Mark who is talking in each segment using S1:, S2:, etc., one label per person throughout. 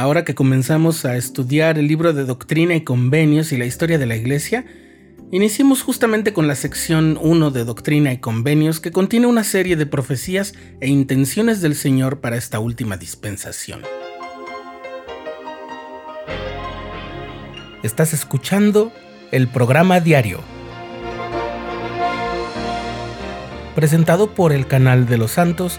S1: Ahora que comenzamos a estudiar el libro de Doctrina y Convenios y la historia de la Iglesia, iniciemos justamente con la sección 1 de Doctrina y Convenios que contiene una serie de profecías e intenciones del Señor para esta última dispensación. Estás escuchando el programa diario, presentado por el canal de los santos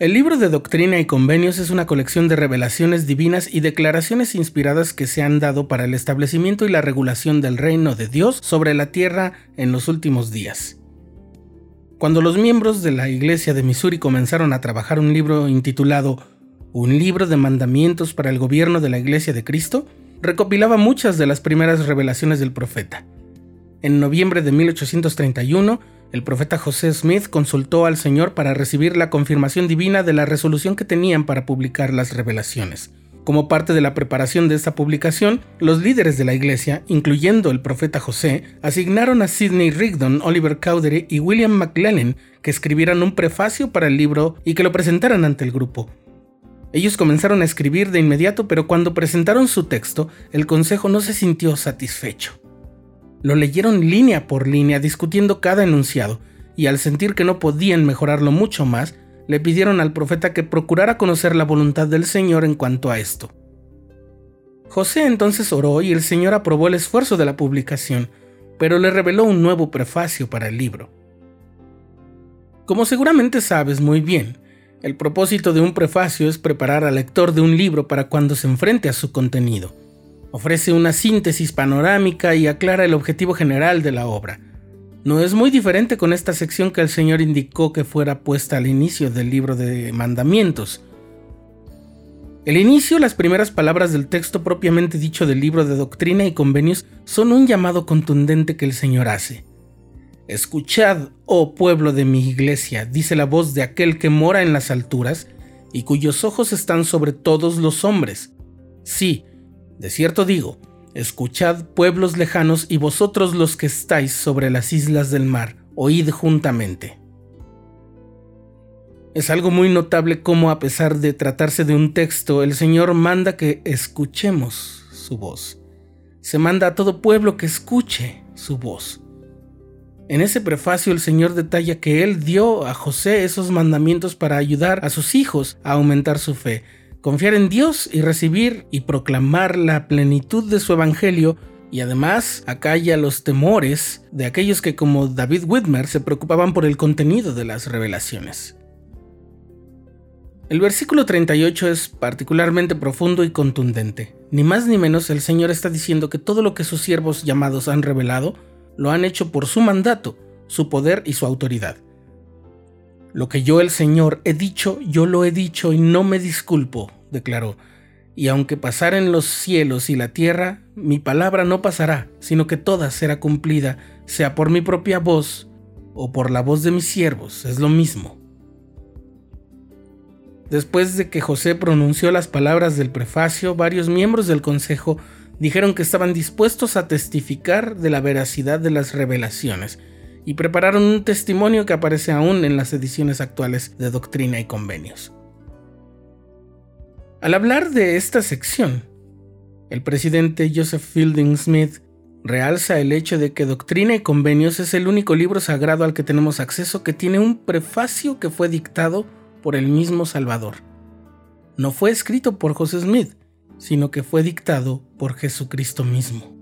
S1: El libro de Doctrina y Convenios es una colección de revelaciones divinas y declaraciones inspiradas que se han dado para el establecimiento y la regulación del reino de Dios sobre la tierra en los últimos días. Cuando los miembros de la Iglesia de Missouri comenzaron a trabajar un libro intitulado Un libro de mandamientos para el gobierno de la Iglesia de Cristo, recopilaba muchas de las primeras revelaciones del profeta. En noviembre de 1831, el profeta José Smith consultó al Señor para recibir la confirmación divina de la resolución que tenían para publicar las revelaciones. Como parte de la preparación de esta publicación, los líderes de la iglesia, incluyendo el profeta José, asignaron a Sidney Rigdon, Oliver Cowdery y William McLennan que escribieran un prefacio para el libro y que lo presentaran ante el grupo. Ellos comenzaron a escribir de inmediato, pero cuando presentaron su texto, el consejo no se sintió satisfecho. Lo leyeron línea por línea discutiendo cada enunciado, y al sentir que no podían mejorarlo mucho más, le pidieron al profeta que procurara conocer la voluntad del Señor en cuanto a esto. José entonces oró y el Señor aprobó el esfuerzo de la publicación, pero le reveló un nuevo prefacio para el libro. Como seguramente sabes muy bien, el propósito de un prefacio es preparar al lector de un libro para cuando se enfrente a su contenido ofrece una síntesis panorámica y aclara el objetivo general de la obra. No es muy diferente con esta sección que el Señor indicó que fuera puesta al inicio del libro de mandamientos. El inicio, las primeras palabras del texto propiamente dicho del libro de doctrina y convenios son un llamado contundente que el Señor hace. Escuchad, oh pueblo de mi iglesia, dice la voz de aquel que mora en las alturas y cuyos ojos están sobre todos los hombres. Sí, de cierto digo, escuchad pueblos lejanos y vosotros los que estáis sobre las islas del mar, oíd juntamente. Es algo muy notable cómo a pesar de tratarse de un texto, el Señor manda que escuchemos su voz. Se manda a todo pueblo que escuche su voz. En ese prefacio el Señor detalla que Él dio a José esos mandamientos para ayudar a sus hijos a aumentar su fe, confiar en Dios y recibir y proclamar la plenitud de su evangelio y además acalla los temores de aquellos que como David Whitmer se preocupaban por el contenido de las revelaciones. El versículo 38 es particularmente profundo y contundente. Ni más ni menos el Señor está diciendo que todo lo que sus siervos llamados han revelado, lo han hecho por su mandato, su poder y su autoridad. Lo que yo el Señor he dicho, yo lo he dicho y no me disculpo, declaró. Y aunque pasaren los cielos y la tierra, mi palabra no pasará, sino que toda será cumplida, sea por mi propia voz o por la voz de mis siervos, es lo mismo. Después de que José pronunció las palabras del prefacio, varios miembros del consejo dijeron que estaban dispuestos a testificar de la veracidad de las revelaciones, y prepararon un testimonio que aparece aún en las ediciones actuales de Doctrina y Convenios. Al hablar de esta sección, el presidente Joseph Fielding Smith realza el hecho de que Doctrina y Convenios es el único libro sagrado al que tenemos acceso que tiene un prefacio que fue dictado por el mismo Salvador. No fue escrito por José Smith, sino que fue dictado por Jesucristo mismo.